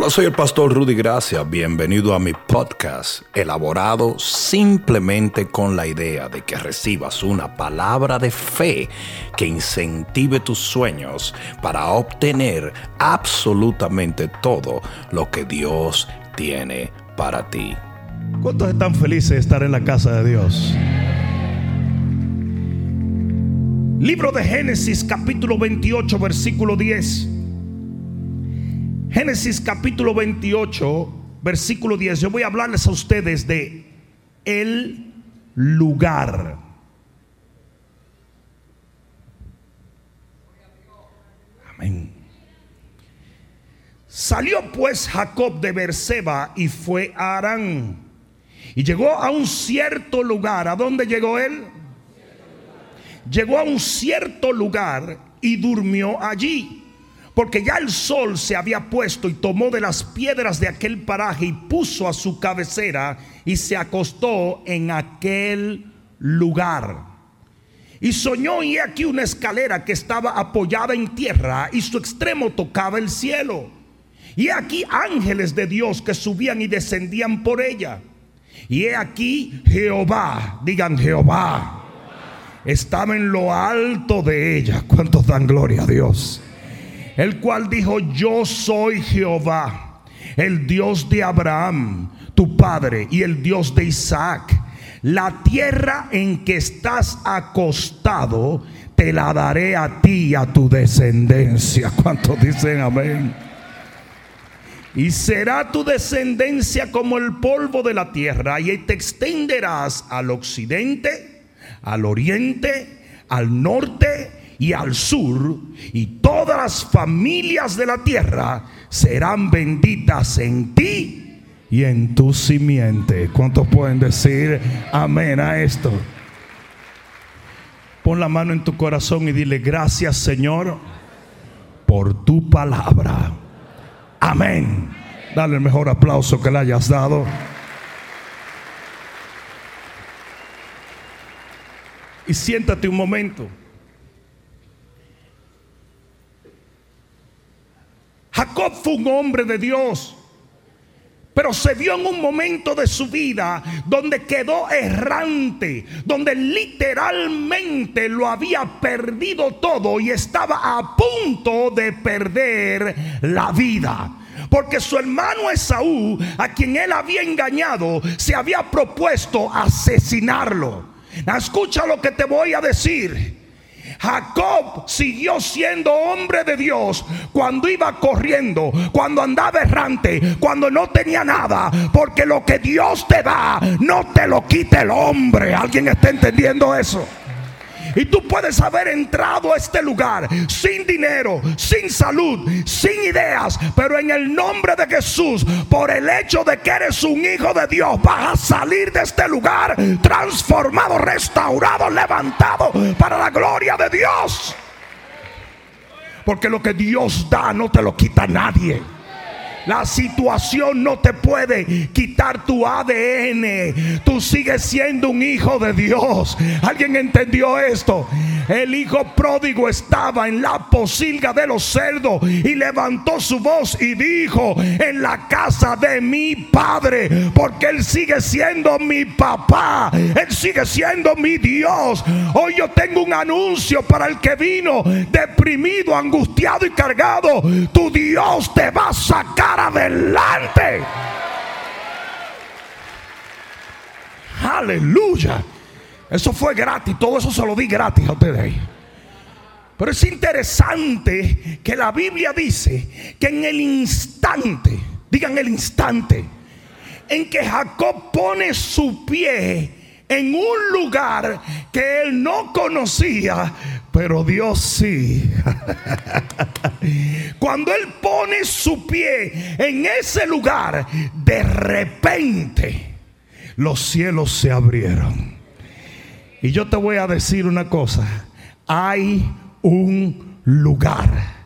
Hola, soy el pastor Rudy Gracia. Bienvenido a mi podcast, elaborado simplemente con la idea de que recibas una palabra de fe que incentive tus sueños para obtener absolutamente todo lo que Dios tiene para ti. ¿Cuántos están felices de estar en la casa de Dios? Libro de Génesis capítulo 28 versículo 10. Génesis capítulo 28 versículo 10. Yo voy a hablarles a ustedes de el lugar. Amén. Salió pues Jacob de Berseba y fue a Arán. Y llegó a un cierto lugar. ¿A dónde llegó él? Llegó a un cierto lugar y durmió allí. Porque ya el sol se había puesto y tomó de las piedras de aquel paraje y puso a su cabecera y se acostó en aquel lugar. Y soñó y aquí una escalera que estaba apoyada en tierra y su extremo tocaba el cielo. Y he aquí ángeles de Dios que subían y descendían por ella. Y he aquí Jehová, digan Jehová, estaba en lo alto de ella. ¿Cuántos dan gloria a Dios? El cual dijo, yo soy Jehová, el Dios de Abraham, tu padre, y el Dios de Isaac. La tierra en que estás acostado, te la daré a ti y a tu descendencia. ¿Cuántos dicen amén? Y será tu descendencia como el polvo de la tierra, y te extenderás al occidente, al oriente, al norte y al sur, y todas las familias de la tierra serán benditas en ti y en tu simiente. ¿Cuántos pueden decir amén a esto? Pon la mano en tu corazón y dile gracias Señor por tu palabra. Amén. Dale el mejor aplauso que le hayas dado. Y siéntate un momento. Jacob fue un hombre de Dios. Pero se vio en un momento de su vida donde quedó errante, donde literalmente lo había perdido todo y estaba a punto de perder la vida. Porque su hermano Esaú, a quien él había engañado, se había propuesto asesinarlo. Escucha lo que te voy a decir. Jacob siguió siendo hombre de Dios cuando iba corriendo, cuando andaba errante, cuando no tenía nada, porque lo que Dios te da no te lo quita el hombre. ¿Alguien está entendiendo eso? Y tú puedes haber entrado a este lugar sin dinero, sin salud, sin ideas, pero en el nombre de Jesús, por el hecho de que eres un hijo de Dios, vas a salir de este lugar transformado, restaurado, levantado para la gloria de Dios. Porque lo que Dios da no te lo quita nadie. La situación no te puede quitar tu ADN. Tú sigues siendo un hijo de Dios. ¿Alguien entendió esto? El hijo pródigo estaba en la posilga de los cerdos y levantó su voz y dijo, en la casa de mi padre, porque él sigue siendo mi papá, él sigue siendo mi Dios. Hoy yo tengo un anuncio para el que vino deprimido, angustiado y cargado. Tu Dios te va a sacar adelante. Aleluya. Eso fue gratis. Todo eso se lo di gratis a ustedes. Pero es interesante que la Biblia dice que en el instante, digan el instante, en que Jacob pone su pie en un lugar que él no conocía, pero Dios sí. Cuando él pone su pie en ese lugar, de repente los cielos se abrieron. Y yo te voy a decir una cosa, hay un lugar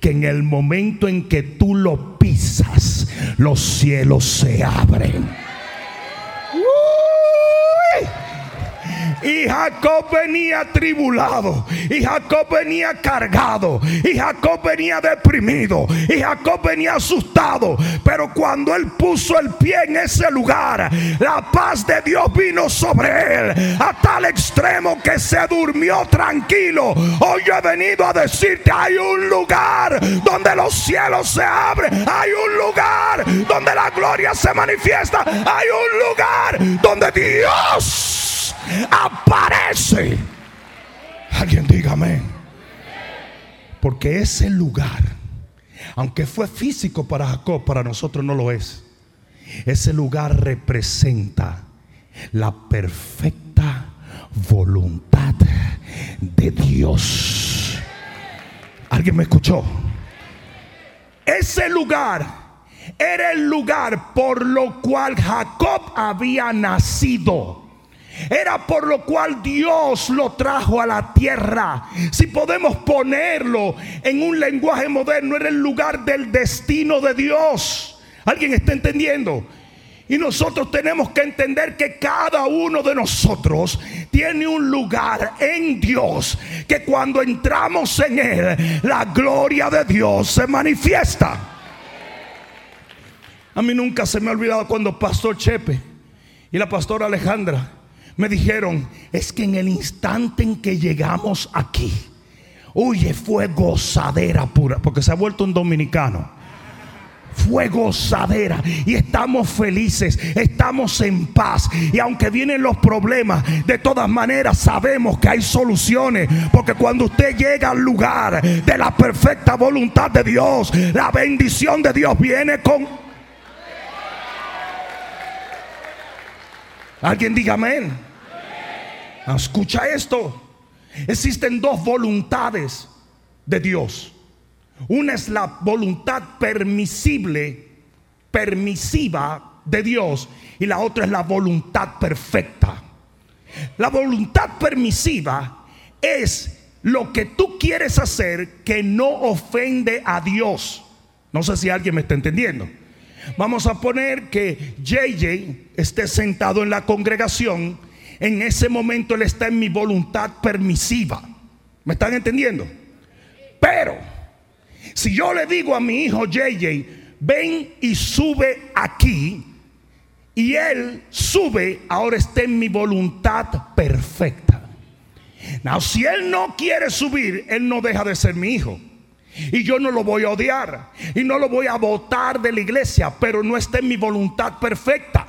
que en el momento en que tú lo pisas, los cielos se abren. Y Jacob venía tribulado. Y Jacob venía cargado. Y Jacob venía deprimido. Y Jacob venía asustado. Pero cuando él puso el pie en ese lugar, la paz de Dios vino sobre él. A tal extremo que se durmió tranquilo. Hoy yo he venido a decirte, hay un lugar donde los cielos se abren. Hay un lugar donde la gloria se manifiesta. Hay un lugar donde Dios aparece. Alguien dígame. Porque ese lugar, aunque fue físico para Jacob, para nosotros no lo es. Ese lugar representa la perfecta voluntad de Dios. ¿Alguien me escuchó? Ese lugar era el lugar por lo cual Jacob había nacido. Era por lo cual Dios lo trajo a la tierra. Si podemos ponerlo en un lenguaje moderno, era el lugar del destino de Dios. ¿Alguien está entendiendo? Y nosotros tenemos que entender que cada uno de nosotros tiene un lugar en Dios. Que cuando entramos en Él, la gloria de Dios se manifiesta. A mí nunca se me ha olvidado cuando Pastor Chepe y la pastora Alejandra me dijeron, es que en el instante en que llegamos aquí, oye, fue gozadera pura, porque se ha vuelto un dominicano fue gozadera y estamos felices, estamos en paz. Y aunque vienen los problemas, de todas maneras sabemos que hay soluciones. Porque cuando usted llega al lugar de la perfecta voluntad de Dios, la bendición de Dios viene con... Alguien diga amén. Escucha esto. Existen dos voluntades de Dios. Una es la voluntad permisible, permisiva de Dios y la otra es la voluntad perfecta. La voluntad permisiva es lo que tú quieres hacer que no ofende a Dios. No sé si alguien me está entendiendo. Vamos a poner que JJ esté sentado en la congregación. En ese momento él está en mi voluntad permisiva. ¿Me están entendiendo? Pero si yo le digo a mi hijo JJ, ven y sube aquí, y él sube, ahora está en mi voluntad perfecta. Now, si él no quiere subir, él no deja de ser mi hijo. Y yo no lo voy a odiar. Y no lo voy a votar de la iglesia. Pero no está en mi voluntad perfecta.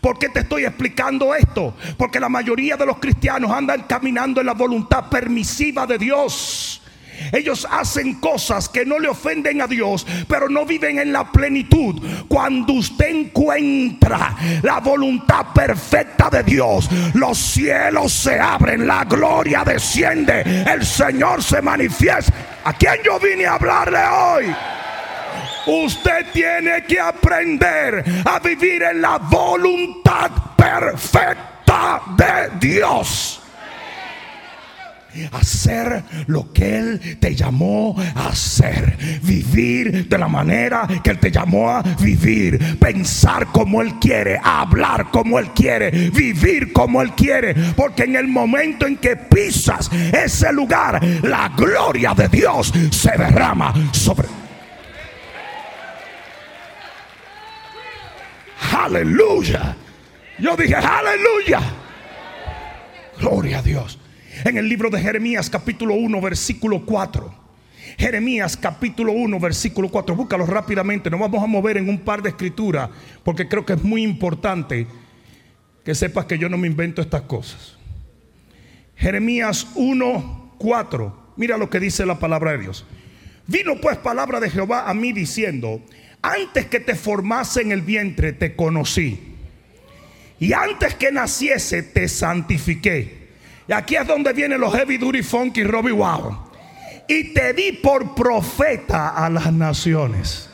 ¿Por qué te estoy explicando esto? Porque la mayoría de los cristianos andan caminando en la voluntad permisiva de Dios. Ellos hacen cosas que no le ofenden a Dios, pero no viven en la plenitud. Cuando usted encuentra la voluntad perfecta de Dios, los cielos se abren, la gloria desciende, el Señor se manifiesta. ¿A quién yo vine a hablarle hoy? Usted tiene que aprender a vivir en la voluntad perfecta de Dios hacer lo que Él te llamó a hacer, vivir de la manera que Él te llamó a vivir, pensar como Él quiere, hablar como Él quiere, vivir como Él quiere, porque en el momento en que pisas ese lugar, la gloria de Dios se derrama sobre Aleluya. Yo dije, aleluya. Gloria a Dios en el libro de Jeremías capítulo 1 versículo 4. Jeremías capítulo 1 versículo 4. Búscalo rápidamente. Nos vamos a mover en un par de escrituras porque creo que es muy importante que sepas que yo no me invento estas cosas. Jeremías 1, 4. Mira lo que dice la palabra de Dios. Vino pues palabra de Jehová a mí diciendo, antes que te formase en el vientre te conocí. Y antes que naciese te santifiqué y aquí es donde vienen los heavy duty funky Robbie Wow. Y te di por profeta a las naciones.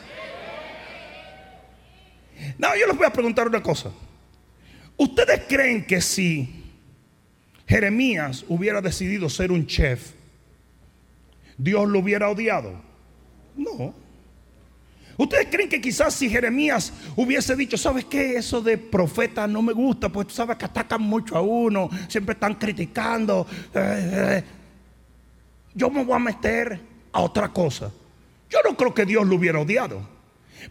No, yo les voy a preguntar una cosa. ¿Ustedes creen que si Jeremías hubiera decidido ser un chef, Dios lo hubiera odiado? No. ¿Ustedes creen que quizás si Jeremías hubiese dicho, ¿sabes qué? Eso de profeta no me gusta, pues tú sabes que atacan mucho a uno, siempre están criticando. Eh, eh, yo me voy a meter a otra cosa. Yo no creo que Dios lo hubiera odiado,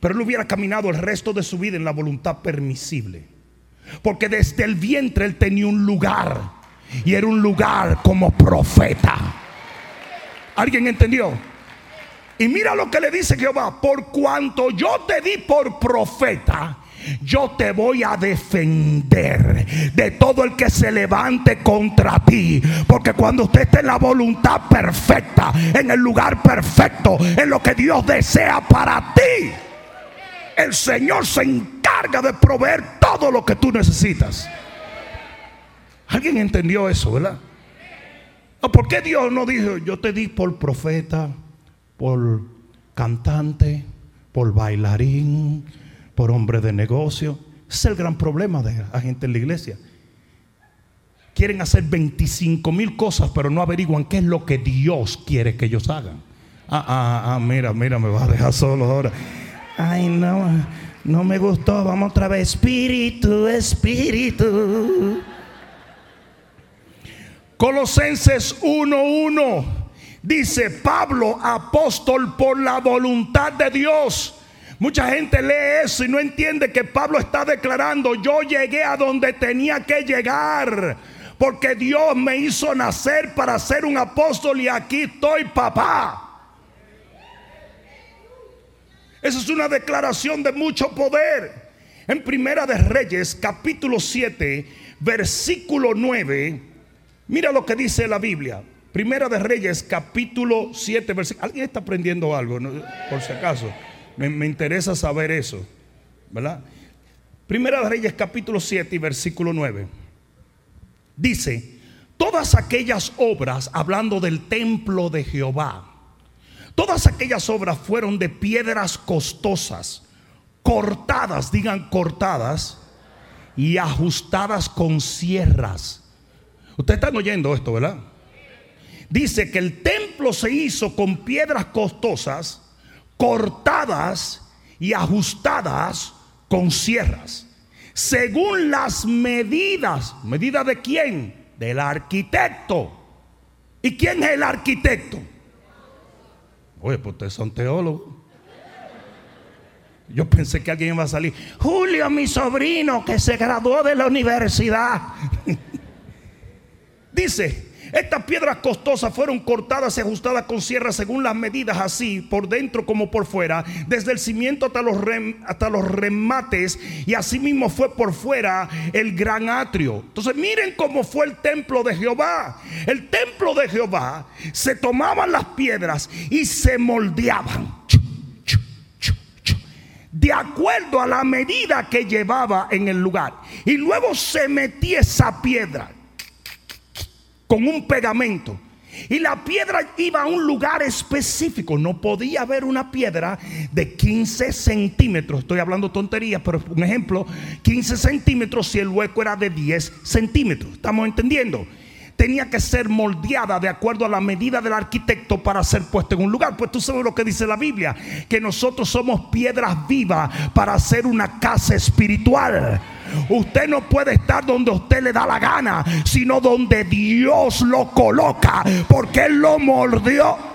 pero él hubiera caminado el resto de su vida en la voluntad permisible. Porque desde el vientre él tenía un lugar y era un lugar como profeta. ¿Alguien entendió? Y mira lo que le dice Jehová, por cuanto yo te di por profeta, yo te voy a defender de todo el que se levante contra ti. Porque cuando usted esté en la voluntad perfecta, en el lugar perfecto, en lo que Dios desea para ti, el Señor se encarga de proveer todo lo que tú necesitas. ¿Alguien entendió eso, verdad? ¿Por qué Dios no dijo, yo te di por profeta, por cantante, por bailarín, por hombre de negocio. Ese es el gran problema de la gente en la iglesia. Quieren hacer 25 mil cosas, pero no averiguan qué es lo que Dios quiere que ellos hagan. Ah, ah, ah, mira, mira, me va a dejar solo ahora. Ay, no, no me gustó. Vamos otra vez. Espíritu, espíritu. Colosenses 1:1 dice Pablo, apóstol por la voluntad de Dios Mucha gente lee eso y no entiende que Pablo está declarando, yo llegué a donde tenía que llegar. Porque Dios me hizo nacer para ser un apóstol y aquí estoy papá. Esa es una declaración de mucho poder. En Primera de Reyes, capítulo 7, versículo 9, mira lo que dice la Biblia. Primera de Reyes, capítulo 7, versículo. ¿Alguien está aprendiendo algo? Por si acaso. Me, interesa saber eso, ¿verdad? Primera de Reyes capítulo 7 y versículo 9. Dice, todas aquellas obras, hablando del templo de Jehová, todas aquellas obras fueron de piedras costosas, cortadas, digan cortadas, y ajustadas con sierras. Ustedes están oyendo esto, ¿verdad? Dice que el templo se hizo con piedras costosas cortadas y ajustadas con sierras, según las medidas. ¿Medida de quién? Del arquitecto. ¿Y quién es el arquitecto? Oye, pues ustedes son teólogos. Yo pensé que alguien iba a salir. Julio, mi sobrino, que se graduó de la universidad. Dice, estas piedras costosas fueron cortadas y ajustadas con sierra según las medidas, así por dentro como por fuera, desde el cimiento hasta los, remates, y así mismo fue por fuera el gran atrio. Entonces, miren cómo fue el templo de Jehová. El templo de Jehová se tomaban las piedras y se moldeaban de acuerdo a la medida que llevaba en el lugar. Y luego se metía esa piedra con un pegamento. Y la piedra iba a un lugar específico. No podía haber una piedra de 15 centímetros. Estoy hablando tonterías, pero un ejemplo, 15 centímetros si el hueco era de 10 centímetros. ¿Estamos entendiendo? Tenía que ser moldeada de acuerdo a la medida del arquitecto para ser puesta en un lugar. Pues tú sabes lo que dice la Biblia, que nosotros somos piedras vivas para hacer una casa espiritual. Usted no puede estar donde usted le da la gana, sino donde Dios lo coloca, porque Él lo mordió.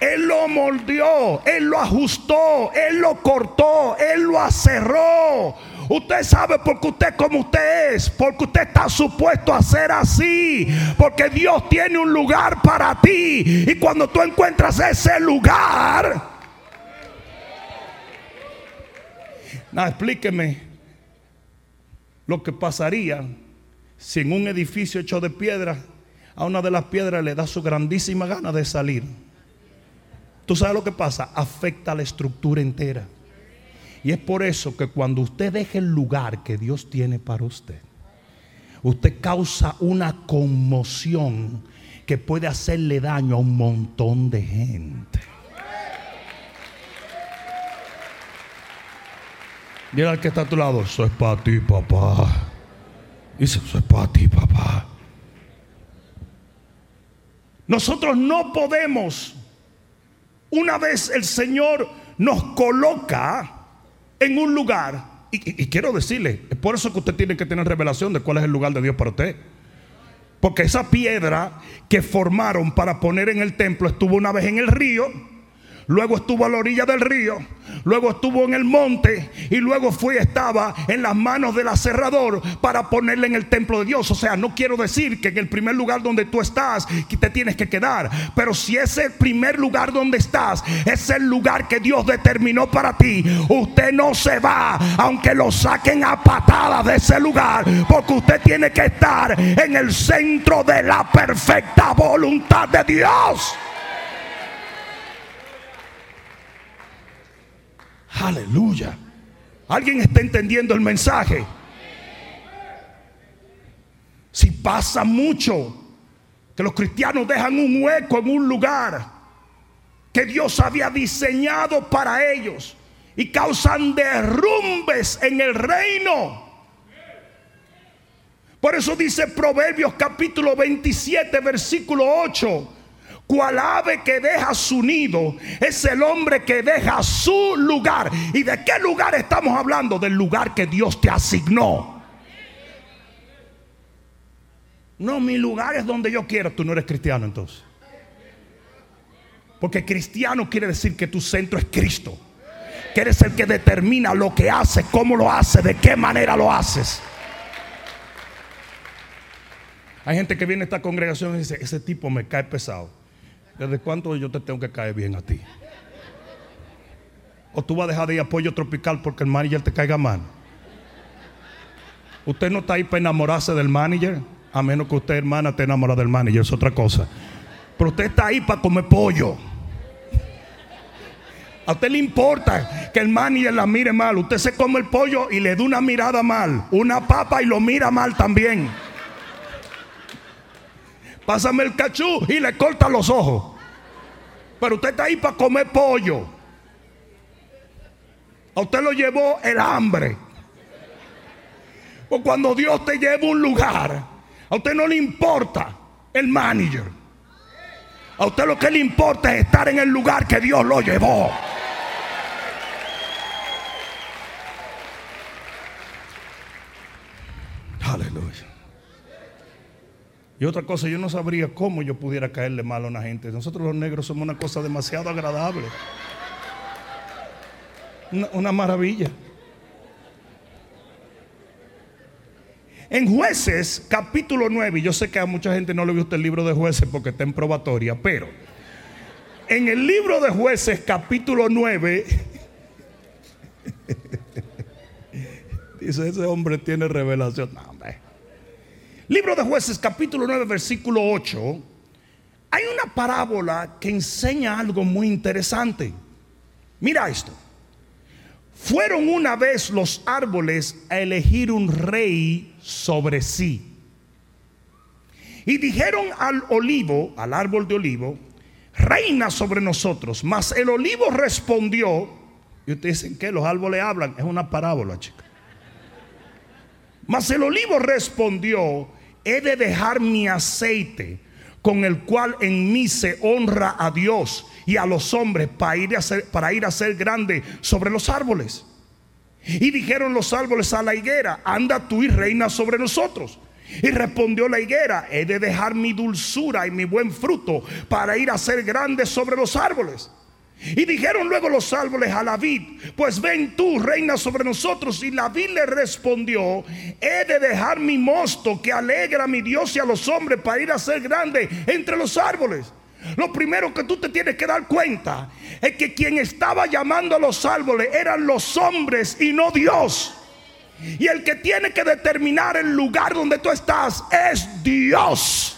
Él lo moldeó, Él lo ajustó, Él lo cortó, Él lo acerró. Usted sabe porque usted como usted es, porque usted está supuesto a ser así, porque Dios tiene un lugar para ti. Y cuando tú encuentras ese lugar, explíqueme lo que pasaría si en un edificio hecho de piedra a una de las piedras le da su grandísima gana de salir. ¿Tú sabes lo que pasa? Afecta a la estructura entera. Y es por eso que cuando usted deje el lugar que Dios tiene para usted, usted causa una conmoción que puede hacerle daño a un montón de gente. Mira al que está a tu lado. Eso es para ti, papá. Dice, eso es para ti, papá. Nosotros no podemos Una vez el Señor nos coloca en un lugar, y, y quiero decirle, es por eso que usted tiene que tener revelación de cuál es el lugar de Dios para usted. Porque esa piedra que formaron para poner en el templo estuvo una vez en el río luego estuvo a la orilla del río, luego estuvo en el monte y luego fue estaba en las manos del aserrador para ponerle en el templo de Dios. O sea, no quiero decir que en el primer lugar donde tú estás te tienes que quedar, pero si ese el primer lugar donde estás es el lugar que Dios determinó para ti, usted no se va aunque lo saquen a patadas de ese lugar, porque usted tiene que estar en el centro de la perfecta voluntad de Dios. Aleluya. ¿Alguien está entendiendo el mensaje? Si pasa mucho que los cristianos dejan un hueco en un lugar que Dios había diseñado para ellos y causan derrumbes en el reino. Por eso dice Proverbios capítulo 27, versículo 8 cual ave que deja su nido es el hombre que deja su lugar. ¿Y de qué lugar estamos hablando? Del lugar que Dios te asignó. No, mi lugar es donde yo quiero. Tú no eres cristiano entonces. Porque cristiano quiere decir que tu centro es Cristo. Que eres el que determina lo que hace, cómo lo hace, de qué manera lo haces. Hay gente que viene a esta congregación y dice, ese tipo me cae pesado. ¿Desde cuánto yo te tengo que caer bien a ti? O tú vas a dejar de ir apoyo tropical porque el manager te caiga mal. Usted no está ahí para enamorarse del manager, a menos que usted, hermana, te enamora del manager, es otra cosa. Pero usted está ahí para comer pollo. A usted le importa que el manager la mire mal. Usted se come el pollo y le da una mirada mal. Una papa y lo mira mal también. Pásame el cachú y le corta los ojos. Pero usted está ahí para comer pollo. A usted lo llevó el hambre. O cuando Dios te lleva a un lugar, a usted no le importa el manager. A usted lo que le importa es estar en el lugar que Dios lo llevó. Aleluya. Y otra cosa, yo no sabría cómo yo pudiera caerle mal a una gente. Nosotros los negros somos una cosa demasiado agradable. Una, maravilla. En jueces capítulo 9, y yo sé que a mucha gente no le gusta el libro de jueces porque está en probatoria, pero en el libro de jueces capítulo 9, dice ese hombre tiene revelación. No, hombre. Libro de jueces capítulo 9 versículo 8. Hay una parábola que enseña algo muy interesante. Mira esto. Fueron una vez los árboles a elegir un rey sobre sí. Y dijeron al olivo, al árbol de olivo, reina sobre nosotros. Mas el olivo respondió, y ustedes dicen que los árboles hablan, es una parábola, chica. Mas el olivo respondió, he de dejar mi aceite con el cual en mí se honra a Dios y a los hombres para ir a ser, para ir a ser grande sobre los árboles. Y dijeron los árboles a la higuera, anda tú y reina sobre nosotros. Y respondió la higuera, he de dejar mi dulzura y mi buen fruto para ir a ser grande sobre los árboles. Y dijeron luego los árboles a la vid, pues ven tú, reina sobre nosotros. Y la vid le respondió, he de dejar mi mosto que alegra a mi Dios y a los hombres para ir a ser grande entre los árboles. Lo primero que tú te tienes que dar cuenta es que quien estaba llamando a los árboles eran los hombres y no Dios. Y el que tiene que determinar el lugar donde tú estás es Dios.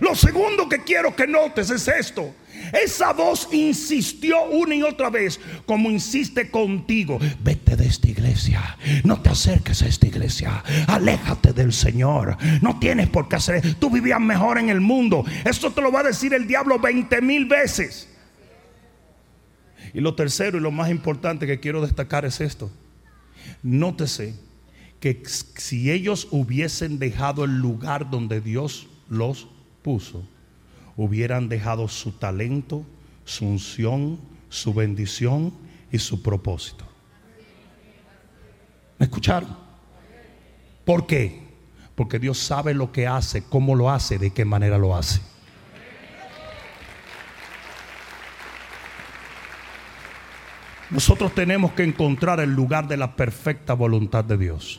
Lo segundo que quiero que notes es esto. Esa voz insistió una y otra vez, como insiste contigo. Vete de esta iglesia. No te acerques a esta iglesia. Aléjate del Señor. No tienes por qué hacer. Tú vivías mejor en el mundo. Esto te lo va a decir el diablo 20 mil veces. Y lo tercero y lo más importante que quiero destacar es esto. Nótese que si ellos hubiesen dejado el lugar donde Dios los puso, hubieran dejado su talento, su unción, su bendición y su propósito. ¿Me escucharon? ¿Por qué? Porque Dios sabe lo que hace, cómo lo hace, de qué manera lo hace. Nosotros tenemos que encontrar el lugar de la perfecta voluntad de Dios.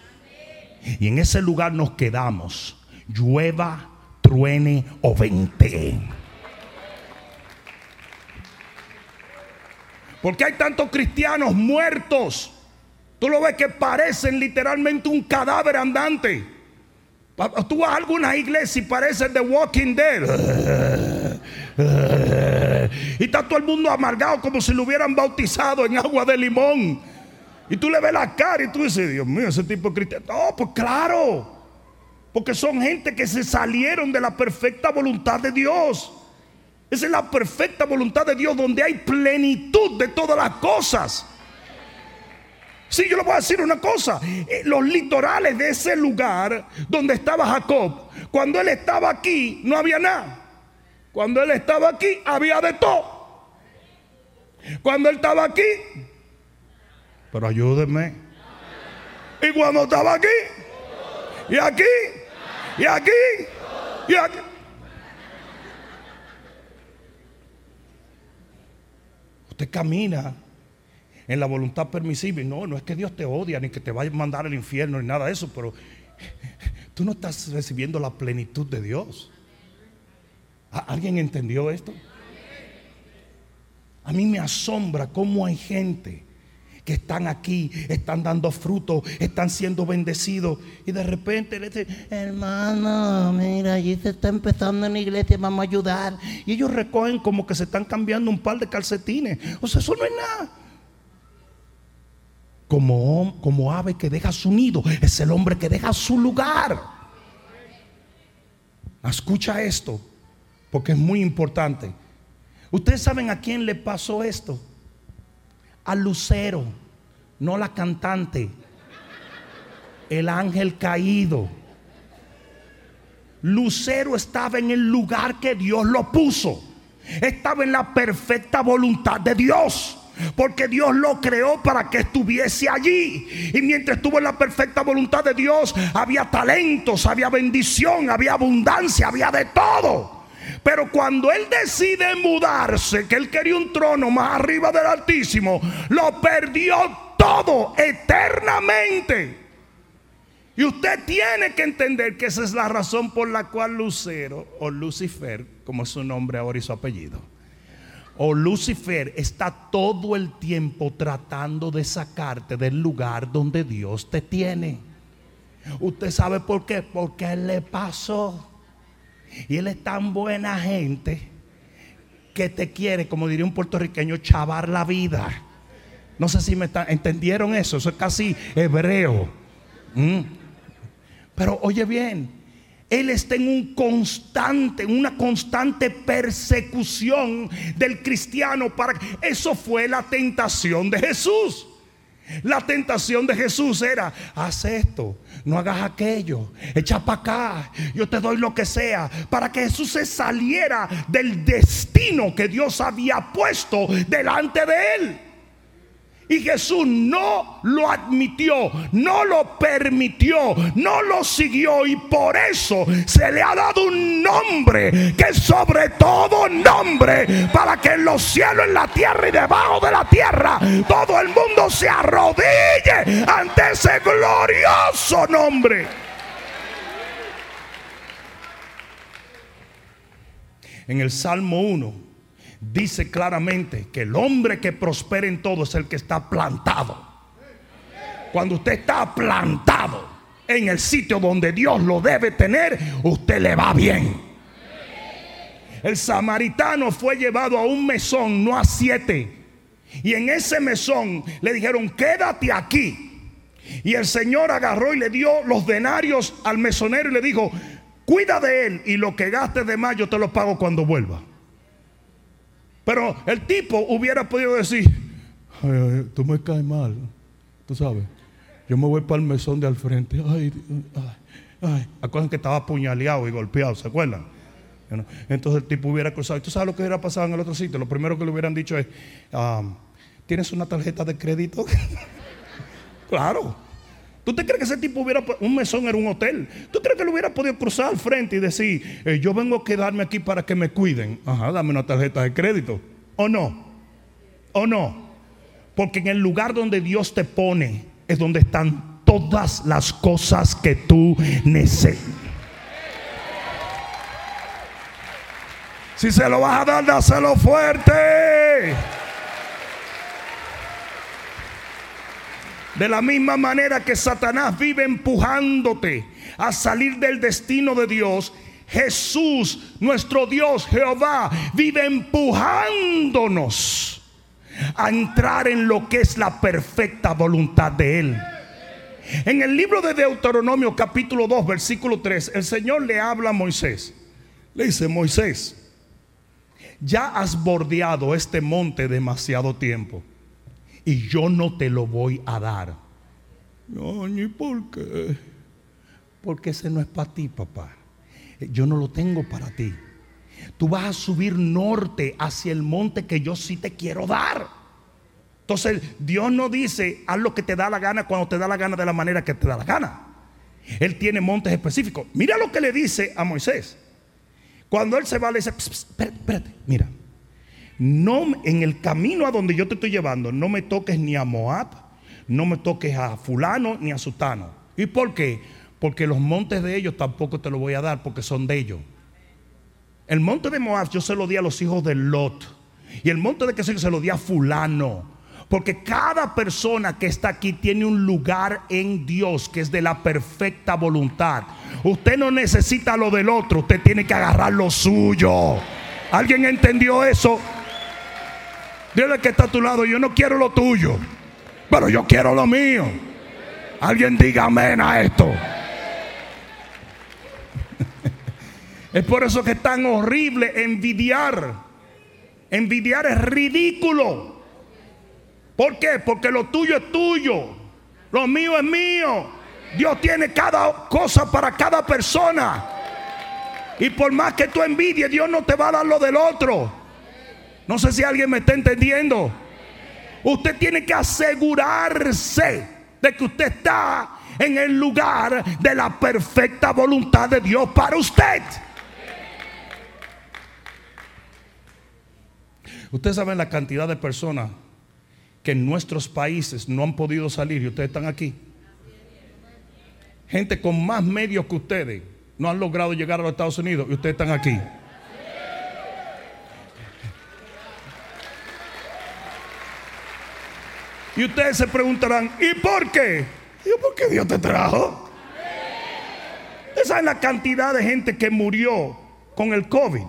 Y en ese lugar nos quedamos, llueva, truene o vente. Porque hay tantos cristianos muertos. Tú lo ves que parecen literalmente un cadáver andante. Tú vas a alguna iglesia y parecen The Walking Dead. Y está todo el mundo amargado como si lo hubieran bautizado en agua de limón. Y tú le ves la cara y tú dices, Dios mío, ese tipo de cristiano. No, pues claro. Porque son gente que se salieron de la perfecta voluntad de Dios. Esa es la perfecta voluntad de Dios donde hay plenitud de todas las cosas. Sí, yo le voy a decir una cosa. Eh, los litorales de ese lugar donde estaba Jacob, cuando él estaba aquí, no había nada. Cuando él estaba aquí, había de todo. Cuando él estaba aquí, pero ayúdenme. Y cuando estaba aquí, y aquí, y aquí, y aquí. Usted camina en la voluntad permisible. No, no es que Dios te odia ni que te vaya a mandar al infierno ni nada de eso, pero tú no estás recibiendo la plenitud de Dios. ¿Alguien entendió esto? A mí me asombra cómo hay gente que están aquí, están dando fruto, están siendo bendecidos. Y de repente le dicen, hermano, mira, allí se está empezando en la iglesia, vamos a ayudar. Y ellos recogen como que se están cambiando un par de calcetines. O sea, eso no es nada. Como, como ave que deja su nido, es el hombre que deja su lugar. Escucha esto, porque es muy importante. Ustedes saben a quién le pasó esto al lucero, no la cantante, el ángel caído. Lucero estaba en el lugar que Dios lo puso. Estaba en la perfecta voluntad de Dios. Porque Dios lo creó para que estuviese allí. Y mientras estuvo en la perfecta voluntad de Dios, había talentos, había bendición, había abundancia, había de todo. Pero cuando él decide mudarse, que él quería un trono más arriba del Altísimo, lo perdió todo eternamente. Y usted tiene que entender que esa es la razón por la cual Lucero o Lucifer, como es su nombre ahora y su apellido, o Lucifer está todo el tiempo tratando de sacarte del lugar donde Dios te tiene. ¿Usted sabe por qué? Porque le pasó. Y él es tan buena gente que te quiere, como diría un puertorriqueño, chavar la vida. No sé si me entendieron eso, eso es casi hebreo. Mm. Pero oye bien, él está en un constante, una constante persecución del cristiano para eso fue la tentación de Jesús. La tentación de Jesús era, haz esto, no hagas aquello, echa para acá, yo te doy lo que sea, para que Jesús se saliera del destino que Dios había puesto delante de él. Y Jesús no lo admitió, no lo permitió, no lo siguió. Y por eso se le ha dado un nombre que sobre todo nombre. Para que en los cielos, en la tierra y debajo de la tierra, todo el mundo se arrodille ante ese glorioso nombre. En el Salmo 1 dice claramente que el hombre que prospera en todo es el que está plantado. Cuando usted está plantado en el sitio donde Dios lo debe tener, usted le va bien. El samaritano fue llevado a un mesón, no a siete. Y en ese mesón le dijeron, quédate aquí. Y el Señor agarró y le dio los denarios al mesonero y le dijo, cuida de él y lo que gastes de más yo te lo pago cuando vuelva. Pero el tipo hubiera podido decir, ay, tú me caes mal, tú sabes. Yo me voy para el mesón de al frente. Ay, ay, ay. Acuerdan que estaba apuñaleado y golpeado, ¿se acuerdan? Entonces el tipo hubiera cruzado. ¿Y tú sabes lo que hubiera pasado en el otro sitio? Lo primero que le hubieran dicho es, ah, ¿tienes una tarjeta de crédito? claro. ¿Tú te crees que ese tipo hubiera, un mesón era un hotel? ¿Tú crees que lo hubiera podido cruzar al frente y decir, eh, yo vengo a quedarme aquí para que me cuiden? Ajá, dame una tarjeta de crédito. ¿O no? ¿O no? Porque en el lugar donde Dios te pone es donde están todas las cosas que tú necesitas. Si se lo vas a dar, dáselo fuerte. De la misma manera que Satanás vive empujándote a salir del destino de Dios, Jesús, nuestro Dios Jehová, vive empujándonos a entrar en lo que es la perfecta voluntad de Él. En el libro de Deuteronomio capítulo 2 versículo 3, el Señor le habla a Moisés. Le dice, Moisés, ya has bordeado este monte demasiado tiempo y yo no te lo voy a dar. No, ni por qué. Porque ese no es para ti, papá. Yo no lo tengo para ti. Tú vas a subir norte hacia el monte que yo sí te quiero dar. Entonces, Dios no dice, haz lo que te da la gana cuando te da la gana de la manera que te da la gana. Él tiene montes específicos. Mira lo que le dice a Moisés. Cuando él se va, le dice, espérate, espérate, mira, no en el camino a donde yo te estoy llevando, no me toques ni a Moab, no me toques a fulano ni a sutano. ¿Y por qué? Porque los montes de ellos tampoco te los voy a dar porque son de ellos. El monte de Moab yo se lo di a los hijos de Lot. Y el monte de que se lo di a fulano. Porque cada persona que está aquí tiene un lugar en Dios que es de la perfecta voluntad. Usted no necesita lo del otro, usted tiene que agarrar lo suyo. ¿Alguien entendió eso? Dile que está a tu lado, yo no quiero lo tuyo, pero yo quiero lo mío. Alguien diga amén a esto. Es por eso que es tan horrible envidiar. Envidiar es ridículo. ¿Por qué? Porque lo tuyo es tuyo. Lo mío es mío. Dios tiene cada cosa para cada persona. Y por más que tú envidies, Dios no te va a dar lo del otro. No sé si alguien me está entendiendo. Usted tiene que asegurarse de que usted está en el lugar de la perfecta voluntad de Dios para usted. Ustedes saben la cantidad de personas que en nuestros países no han podido salir y ustedes están aquí. Gente con más medios que ustedes no han logrado llegar a los Estados Unidos y ustedes están aquí. Y ustedes se preguntarán, ¿y por qué? ¿Y por qué Dios te trajo? Esa es la cantidad de gente que murió con el COVID.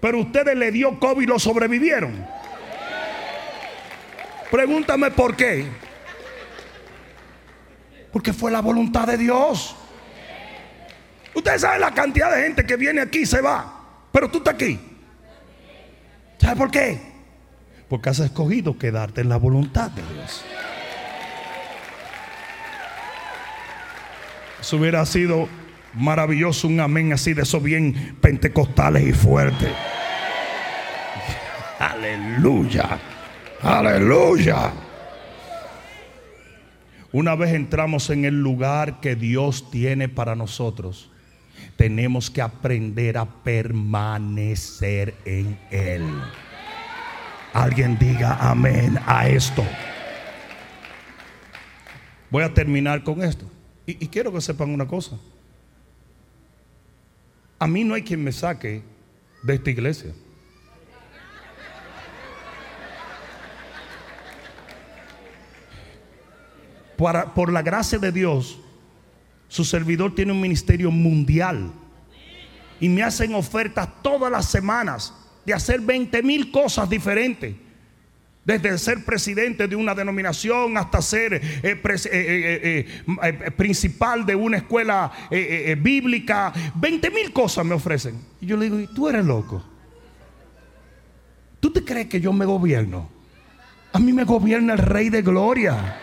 Pero ustedes le dio COVID y lo sobrevivieron. Pregúntame por qué. Porque fue la voluntad de Dios. Ustedes saben la cantidad de gente que viene aquí y se va. Pero tú estás aquí. ¿Sabes por qué? Porque has escogido quedarte en la voluntad de Dios. Eso hubiera sido maravilloso un amén así de eso bien pentecostales y fuerte. Aleluya. Aleluya. Una vez entramos en el lugar que Dios tiene para nosotros, tenemos que aprender a permanecer en Él. Alguien diga amén a esto. Voy a terminar con esto. Y, quiero que sepan una cosa. A mí no hay quien me saque de esta iglesia. por la gracia de Dios, su servidor tiene un ministerio mundial. Y me hacen ofertas todas las semanas de hacer 20 mil cosas diferentes. Desde ser presidente de una denominación hasta ser eh, eh, eh, principal de una escuela bíblica. 20 mil cosas me ofrecen. Y yo le digo, tú eres loco. ¿Tú te crees que yo me gobierno? A mí me gobierna el Rey de Gloria.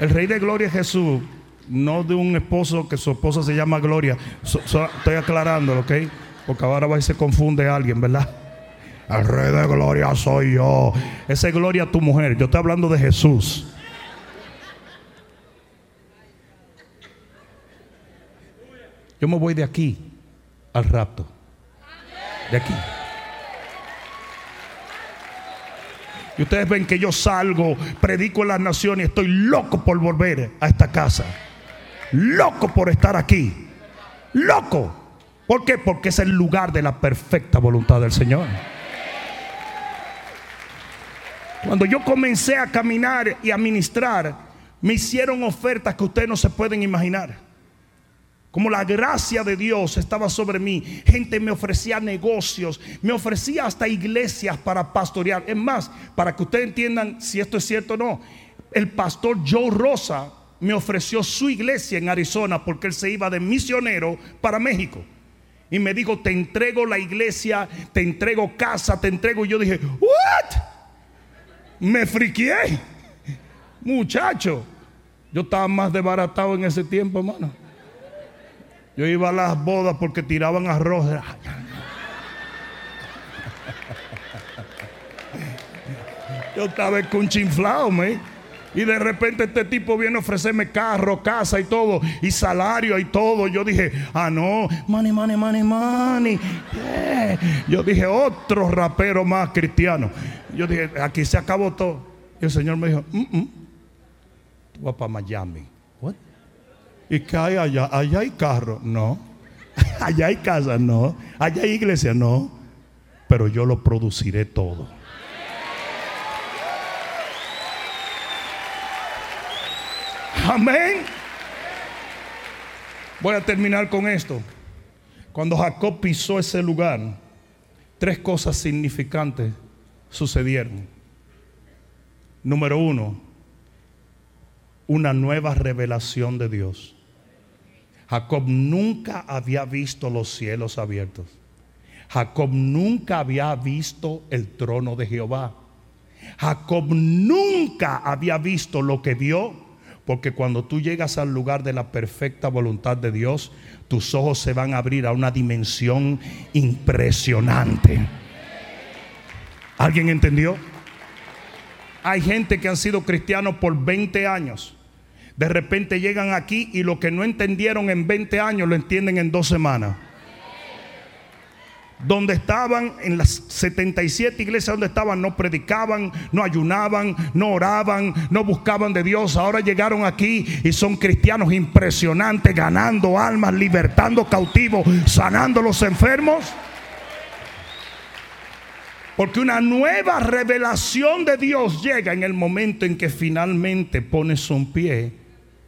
El Rey de Gloria Jesús no de un esposo que su esposa se llama Gloria. estoy aclarando, ¿ok? Porque ahora va y se confunde alguien, ¿verdad? El rey de gloria soy yo. Esa es gloria a tu mujer. Yo estoy hablando de Jesús. Yo me voy de aquí al rapto. De aquí. Y ustedes ven que yo salgo, predico en las naciones, estoy loco por volver a esta casa. Loco por estar aquí. Loco. ¿Por qué? Porque es el lugar de la perfecta voluntad del Señor. Cuando yo comencé a caminar y a ministrar, me hicieron ofertas que ustedes no se pueden imaginar. Como la gracia de Dios estaba sobre mí, gente me ofrecía negocios, me ofrecía hasta iglesias para pastorear. Es más, para que ustedes entiendan si esto es cierto o no, el pastor Joe Rosa me ofreció su iglesia en Arizona porque él se iba de misionero para México. Y me dijo, te entrego la iglesia, te entrego casa, te entrego. Y yo dije, ¿what? Me friqué. Muchacho, yo estaba más desbaratado en ese tiempo, hermano. Yo iba a las bodas porque tiraban arroz. Yo estaba con chinflado, me. Y de repente este tipo viene a ofrecerme carro, casa y todo, y salario y todo. Yo dije, ah, no, money, money, money, money. Yo dije, otro rapero más cristiano. Yo dije, aquí se acabó todo. Y el Señor me dijo, mm, mm. tú vas para Miami. What? ¿Y qué hay allá? Allá hay carro. No. allá hay casa. No. Allá hay iglesia. No. Pero yo lo produciré todo. Amén. Voy a terminar con esto. Cuando Jacob pisó ese lugar, tres cosas significantes sucedieron. Número uno, una nueva revelación de Dios. Jacob nunca había visto los cielos abiertos. Jacob nunca había visto el trono de Jehová. Jacob nunca había visto lo que vio porque cuando tú llegas al lugar de la perfecta voluntad de Dios, tus ojos se van a abrir a una dimensión impresionante. ¿Alguien entendió? Hay gente que han sido cristianos por 20 años. De repente llegan aquí y lo que no entendieron en 20 años lo entienden en dos semanas donde estaban, en las 77 iglesias donde estaban, no predicaban, no ayunaban, no oraban, no buscaban de Dios. Ahora llegaron aquí y son cristianos impresionantes, ganando almas, libertando cautivos, sanando los enfermos. Porque una nueva revelación de Dios llega en el momento en que finalmente pones un pie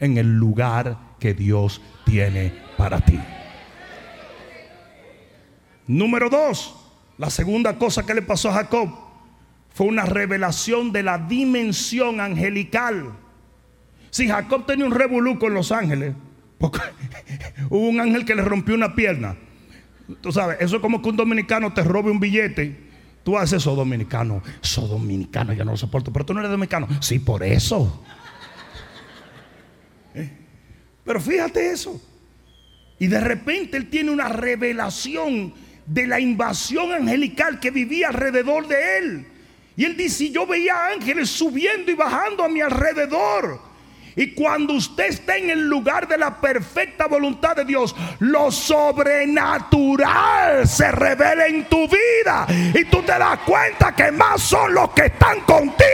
en el lugar que Dios tiene para ti. Número dos, la segunda cosa que le pasó a Jacob fue una revelación de la dimensión angelical. Si Jacob tenía un revolú con los ángeles, porque hubo un ángel que le rompió una pierna. Tú sabes, eso es como que un dominicano te robe un billete. Tú haces eso dominicano. Eso dominicano, ya no lo soporto. Pero tú no eres dominicano. Sí, por eso. ¿Eh? Pero fíjate eso. Y de repente él tiene una revelación de la invasión angelical que vivía alrededor de él. Y él dice, yo veía ángeles subiendo y bajando a mi alrededor. Y cuando usted está en el lugar de la perfecta voluntad de Dios, lo sobrenatural se revela en tu vida. Y tú te das cuenta que más son los que están contigo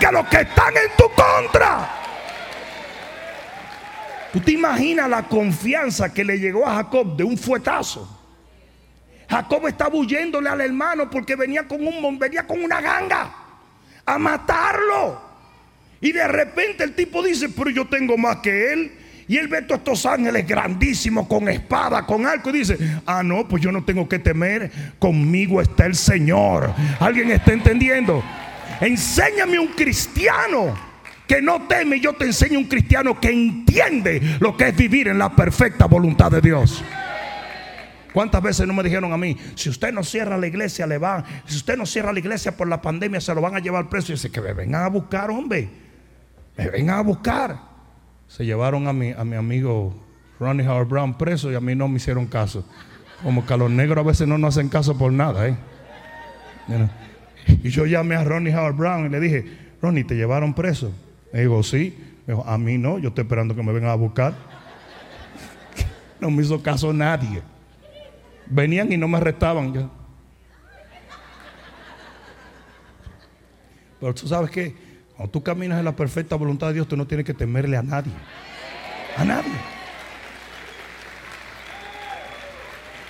que los que están en tu contra. ¿Tú te imaginas la confianza que le llegó a Jacob de un fuetazo? Jacob estaba huyéndole al hermano porque venía con, un, venía con una ganga a matarlo. Y de repente el tipo dice, pero yo tengo más que él. Y él ve todos estos ángeles grandísimos con espada, con arco y dice, ah, no, pues yo no tengo que temer, conmigo está el Señor. ¿Alguien está entendiendo? Enséñame un cristiano que no teme, yo te enseño un cristiano que entiende lo que es vivir en la perfecta voluntad de Dios. ¿Cuántas veces no me dijeron a mí, si usted no cierra la iglesia, le van, si usted no cierra la iglesia por la pandemia, se lo van a llevar preso? Y dice que me vengan a buscar, hombre. Me vengan a buscar. Se llevaron a mi, a mi amigo Ronnie Howard Brown preso y a mí no me hicieron caso. Como que a los negros a veces no nos hacen caso por nada, ¿eh? Y yo llamé a Ronnie Howard Brown y le dije, Ronnie, ¿te llevaron preso? Me dijo, sí. Me dijo, a mí no, yo estoy esperando que me vengan a buscar. No me hizo caso nadie. Venían y no me arrestaban. Yo. Pero tú sabes que cuando tú caminas en la perfecta voluntad de Dios, tú no tienes que temerle a nadie. A nadie.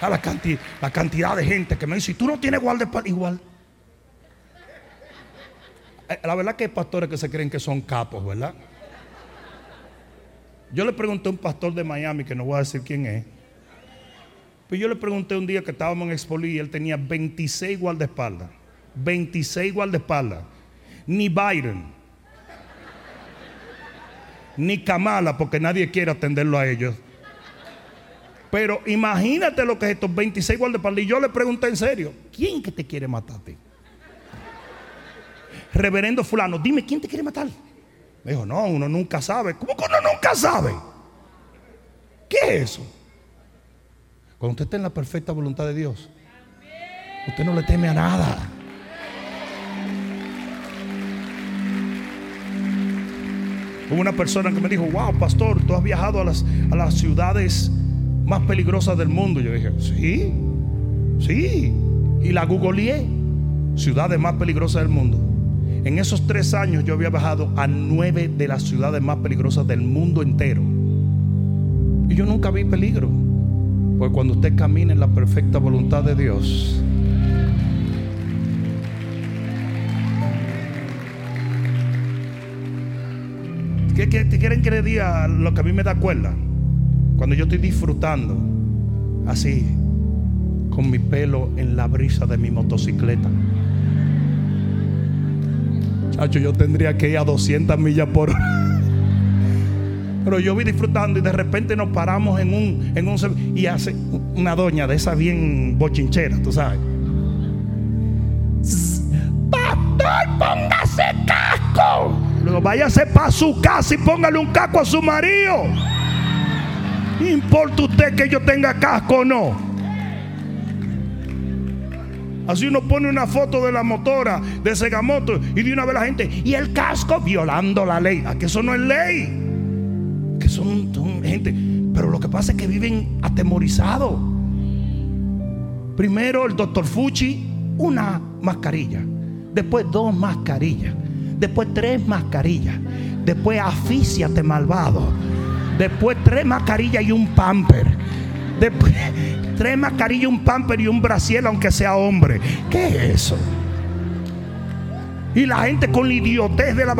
A la, la cantidad de gente que me dice, tú no tienes guardaespaldas, igual. Eh, la verdad que hay pastores que se creen que son capos, ¿verdad? Yo le pregunté a un pastor de Miami, que no voy a decir quién es. Pues yo le pregunté un día que estábamos en Expoli y él tenía 26 guardaespaldas. 26 guardaespaldas. Ni Biden, ni Kamala, porque nadie quiere atenderlo a ellos. Pero imagínate lo que es estos 26 guardaespaldas. Y yo le pregunté en serio: ¿quién que te quiere matar a ti? reverendo fulano, dime, ¿quién te quiere matar? Me dijo, no, uno nunca sabe. ¿Cómo que uno nunca sabe? ¿Qué es eso? Cuando usted está en la perfecta voluntad de Dios, usted no le teme a nada. Hubo una persona que me dijo, wow, pastor, tú has viajado a las, a las ciudades más peligrosas del mundo. Yo dije, sí, sí. Y la googleé, ciudades más peligrosas del mundo. En esos tres años yo había bajado a nueve de las ciudades más peligrosas del mundo entero. Y yo nunca vi peligro. Pues cuando usted camina en la perfecta voluntad de Dios, ¿Qué, qué, quieren que le diga lo que a mí me da cuerda? Cuando yo estoy disfrutando así, con mi pelo en la brisa de mi motocicleta yo tendría que ir a 200 millas por hora. Pero yo vi disfrutando y de repente nos paramos en un, en un y hace una doña de esa bien bochinchera, tú sabes. Pastor, póngase casco. Luego váyase para su casa y póngale un casco a su marido. importa usted que yo tenga casco o no. Así uno pone una foto de la motora, de Segamoto, y de una vez la gente, y el casco violando la ley. ¿A que eso no es ley? Son, gente. Pero lo que pasa es que viven atemorizados. Primero el doctor Fuchi, una mascarilla. Después dos mascarillas. Después tres mascarillas. Después afíciate malvado. Después tres mascarillas y un pamper. Después tres mascarillas, un pamper y un brasiel, aunque sea hombre. ¿Qué es eso? Y la gente con la idiotez de la.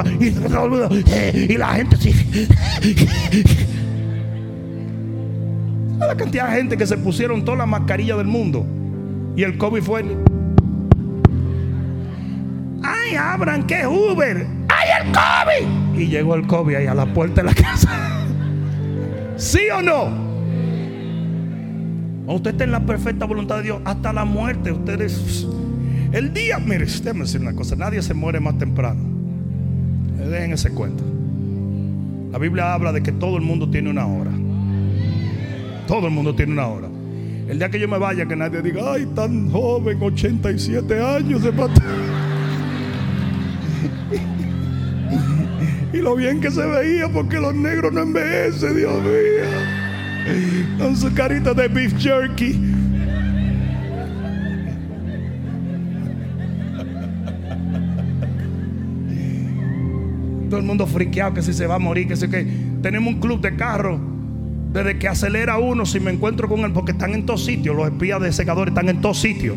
Y, la gente sí. La cantidad de gente que se pusieron todas las mascarillas del mundo. Y el COVID fue. ¡Ay, abran que Uber! ¡Ay, el COVID! Y llegó el COVID ahí a la puerta de la casa. ¿Sí o no? usted está en la perfecta voluntad de Dios hasta la muerte. Ustedes, el día, mire, usted decir una cosa: nadie se muere más temprano. Dejen ese cuento. La Biblia habla de que todo el mundo tiene una hora. Todo el mundo tiene una hora. El día que yo me vaya, que nadie diga, ay, tan joven, 87 años de y lo bien que se veía, porque los negros no envejecen, Dios mío con su carita de beef jerky. Todo el mundo friqueado que si se va a morir, que si que tenemos un club de carro. Desde que acelera uno, si me encuentro con él, porque están en todos sitios, los espías de secadores están en todos sitios.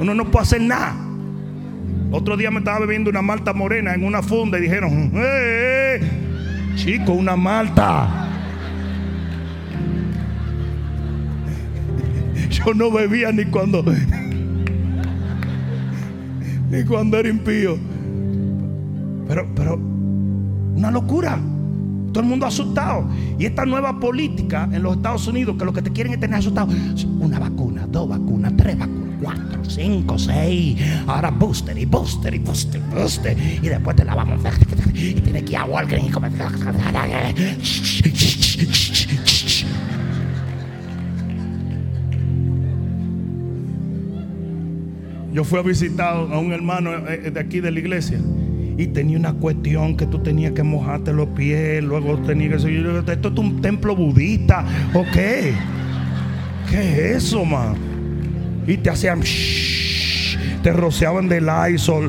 Uno no puede hacer nada. Otro día me estaba bebiendo una malta morena en una funda y dijeron, ¡eh! eh chico, una malta. Yo no bebía ni cuando ni cuando era impío. Una locura. Todo el mundo asustado. Y esta nueva política en los Estados Unidos, que lo que te quieren es tener asustado. Una vacuna, dos vacunas, tres vacunas, cuatro, cinco, seis. Ahora booster y booster y booster booster. Y después te la vamos. Y tienes que ir a Walgreens y comer... Yo fui a visitar a un hermano eh, de aquí de la iglesia y tenía una cuestión que tú tenías que mojarte los pies, luego tenías que seguir. Esto es un templo budista, ¿o qué? ¿Qué es eso, man? Y te hacían, te rociaban de Lysol.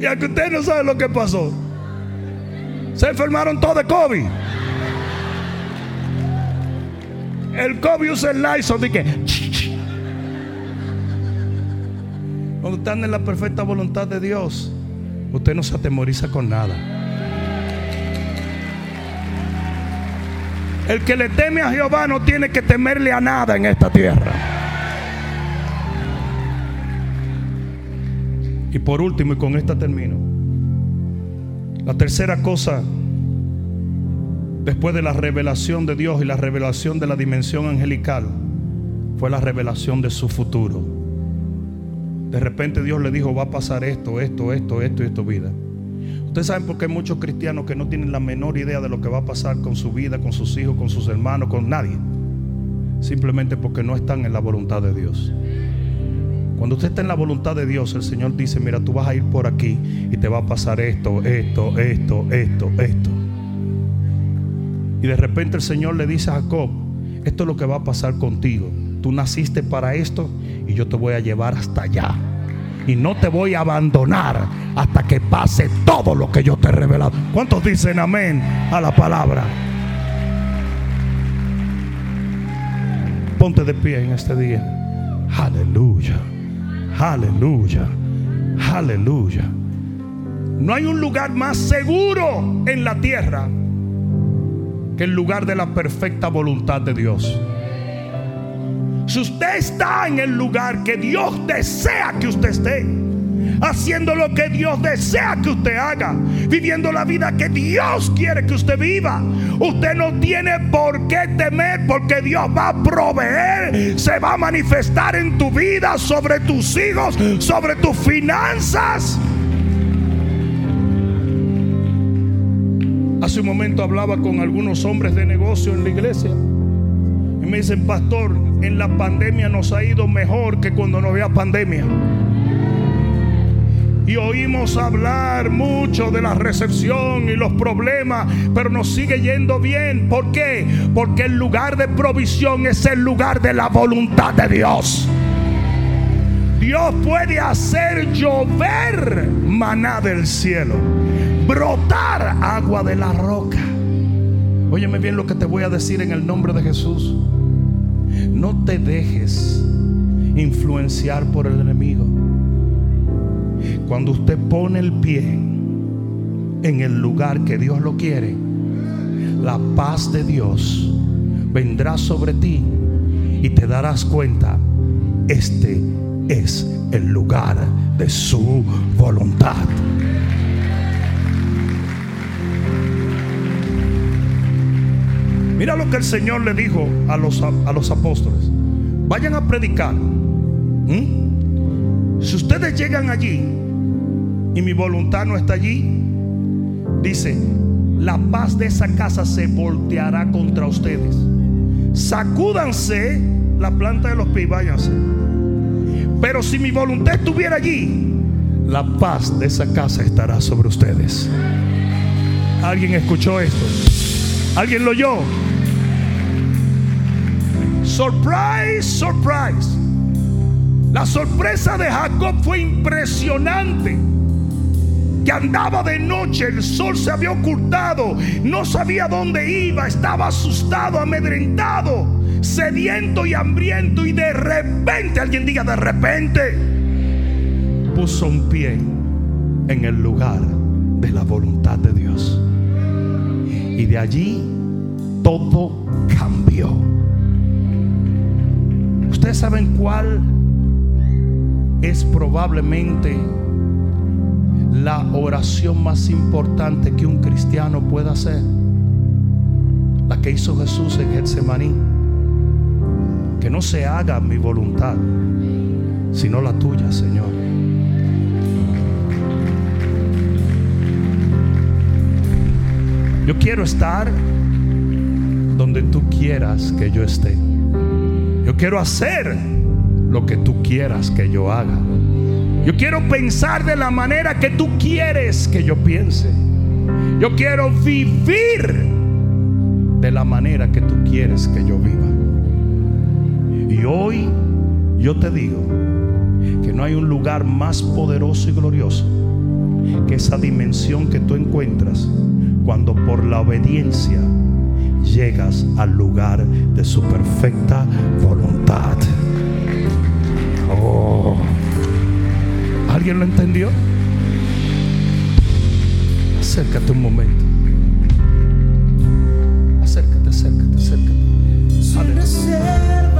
Y que usted no sabe lo que pasó. Se enfermaron todos de COVID. El COVID usa el Lysol de que. Cuando están en la perfecta voluntad de Dios, usted no se atemoriza con nada. El que le teme a Jehová no tiene que temerle a nada en esta tierra. Y por último, y con esta termino, la tercera cosa después de la revelación de Dios y la revelación de la dimensión angelical, fue la revelación de su futuro. De repente Dios le dijo, va a pasar esto, esto, esto, esto y esto vida. Ustedes saben por qué hay muchos cristianos que no tienen la menor idea de lo que va a pasar con su vida, con sus hijos, con sus hermanos, con nadie. Simplemente porque no están en la voluntad de Dios. Cuando usted está en la voluntad de Dios, el Señor dice, mira, tú vas a ir por aquí y te va a pasar esto, esto, esto, esto, esto. Y de repente el Señor le dice a Jacob, esto es lo que va a pasar contigo. Tú naciste para esto y yo te voy a llevar hasta allá. Y no te voy a abandonar hasta que pase todo lo que yo te he revelado. ¿Cuántos dicen amén a la palabra? Ponte de pie en este día. Aleluya. Aleluya. Aleluya. No hay un lugar más seguro en la tierra que el lugar de la perfecta voluntad de Dios. Si usted está en el lugar que Dios desea que usted esté, haciendo lo que Dios desea que usted haga, viviendo la vida que Dios quiere que usted viva, usted no tiene por qué temer porque Dios va a proveer, se va a manifestar en tu vida, sobre tus hijos, sobre tus finanzas. Hace un momento hablaba con algunos hombres de negocio en la iglesia. Y me dicen, pastor, en la pandemia nos ha ido mejor que cuando no había pandemia. Y oímos hablar mucho de la recepción y los problemas, pero nos sigue yendo bien. ¿Por qué? Porque el lugar de provisión es el lugar de la voluntad de Dios. Dios puede hacer llover maná del cielo brotar agua de la roca. Óyeme bien lo que te voy a decir en el nombre de Jesús. No te dejes influenciar por el enemigo. Cuando usted pone el pie en el lugar que Dios lo quiere, la paz de Dios vendrá sobre ti y te darás cuenta, este es el lugar de su voluntad. Mira lo que el Señor le dijo a los, a los apóstoles. Vayan a predicar. Si ustedes llegan allí y mi voluntad no está allí, dice, la paz de esa casa se volteará contra ustedes. Sacúdanse la planta de los pies, váyanse. Pero si mi voluntad estuviera allí, la paz de esa casa estará sobre ustedes. ¿Alguien escuchó esto? ¿Alguien lo oyó? Surprise, surprise. La sorpresa de Jacob fue impresionante. Que andaba de noche, el sol se había ocultado, no sabía dónde iba, estaba asustado, amedrentado, sediento y hambriento. Y de repente, alguien diga de repente, puso un pie en el lugar de la voluntad de Dios. Y de allí todo cambió. Ustedes saben cuál es probablemente la oración más importante que un cristiano pueda hacer. La que hizo Jesús en Getsemaní. Que no se haga mi voluntad, sino la tuya, Señor. Yo quiero estar donde tú quieras que yo esté. Yo quiero hacer lo que tú quieras que yo haga. Yo quiero pensar de la manera que tú quieres que yo piense. Yo quiero vivir de la manera que tú quieres que yo viva. Y hoy yo te digo que no hay un lugar más poderoso y glorioso que esa dimensión que tú encuentras cuando por la obediencia llegas al lugar de su perfecta voluntad. Oh. ¿Alguien lo entendió? Acércate un momento. Acércate, acércate, acércate. Aleluya.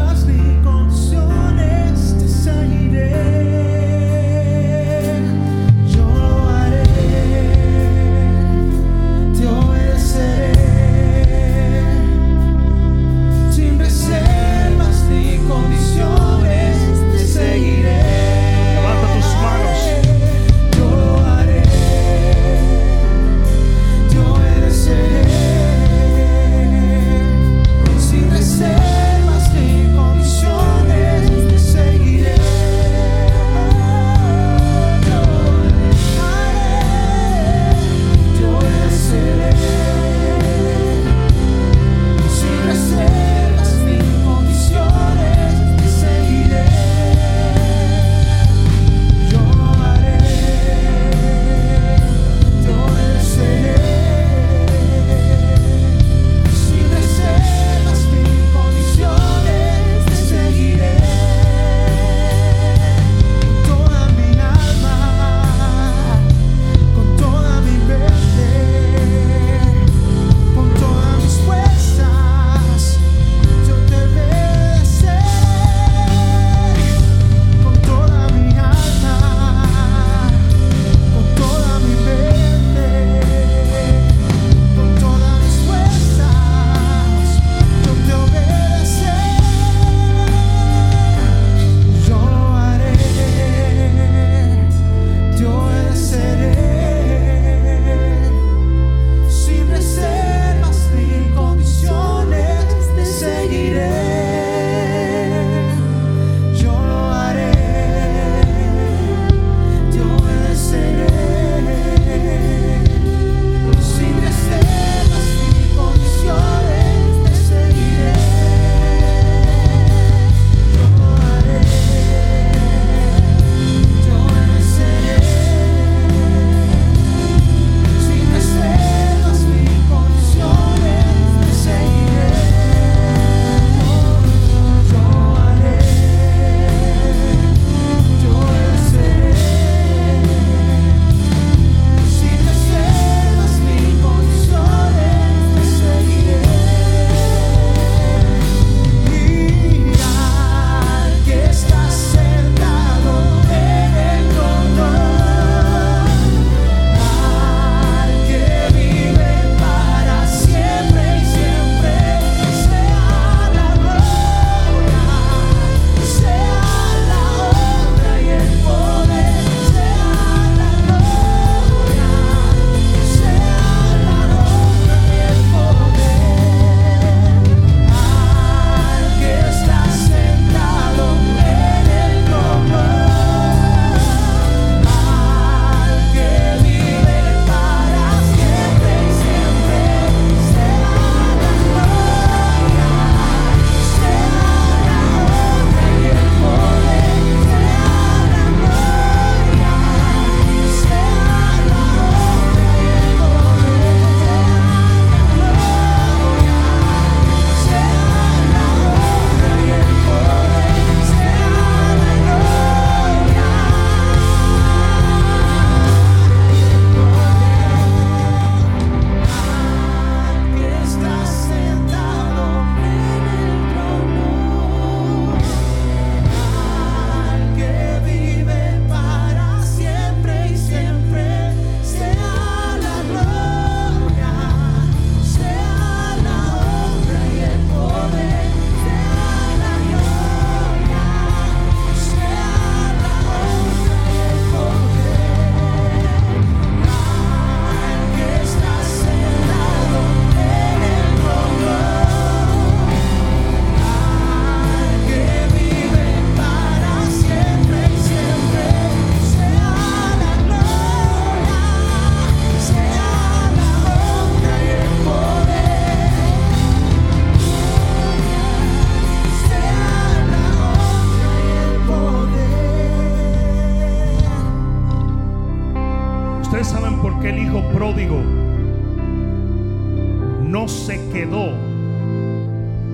Se quedó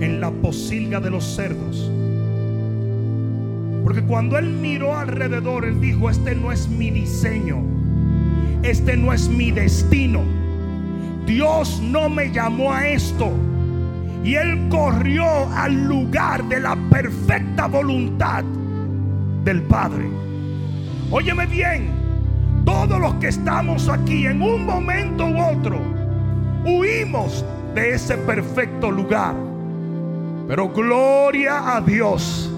en la posilga de los cerdos? Porque cuando él miró alrededor, él dijo, este no es mi diseño, este no es mi destino. Dios no me llamó a esto. Y él corrió al lugar de la perfecta voluntad del Padre. Óyeme bien, todos los que estamos aquí en un momento u otro, huimos de ese perfecto lugar. Pero gloria a Dios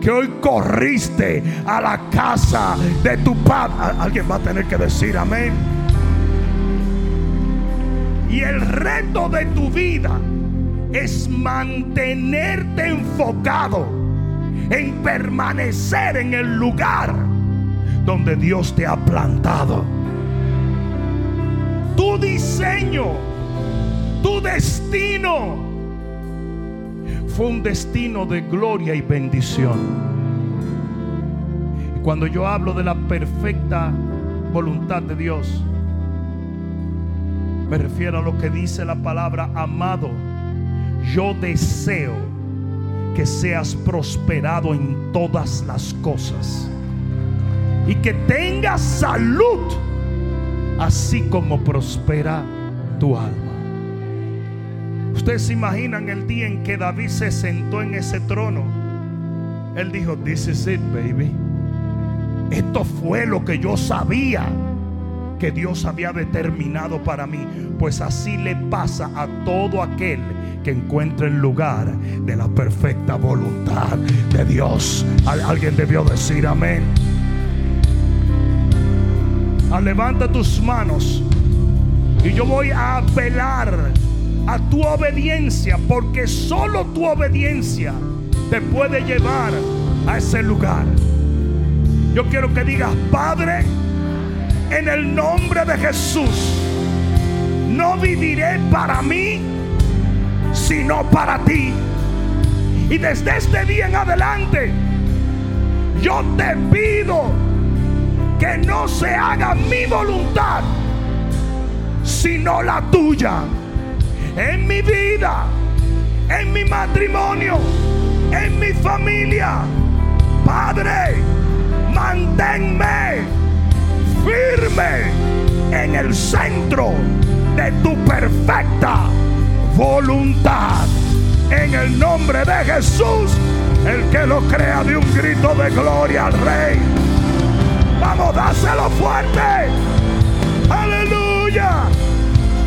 que hoy corriste a la casa de tu padre. Alguien va a tener que decir amén. Y el reto de tu vida es mantenerte enfocado en permanecer en el lugar donde Dios te ha plantado. Tu diseño, tu destino fue un destino de gloria y bendición. Cuando yo hablo de la perfecta voluntad de Dios, me refiero a lo que dice la palabra amado. Yo deseo que seas prosperado en todas las cosas y que tengas salud, así como prospera tu alma. Ustedes se imaginan el día en que David se sentó en ese trono. Él dijo, This is it, baby. Esto fue lo que yo sabía que Dios había determinado para mí. Pues así le pasa a todo aquel que encuentre el lugar de la perfecta voluntad de Dios. Al- Alguien debió decir amén. Ah, Levanta tus manos y yo voy a apelar a tu obediencia porque solo tu obediencia te puede llevar a ese lugar. Yo quiero que digas, Padre, en el nombre de Jesús, no viviré para mí, sino para ti. Y desde este día en adelante, yo te pido que no se haga mi voluntad, sino la tuya. En mi vida, en mi matrimonio, en mi familia. Padre, manténme firme en el centro de tu perfecta voluntad. En el nombre de Jesús, el que lo crea de un grito de gloria al Rey. Vamos, dáselo fuerte. Aleluya.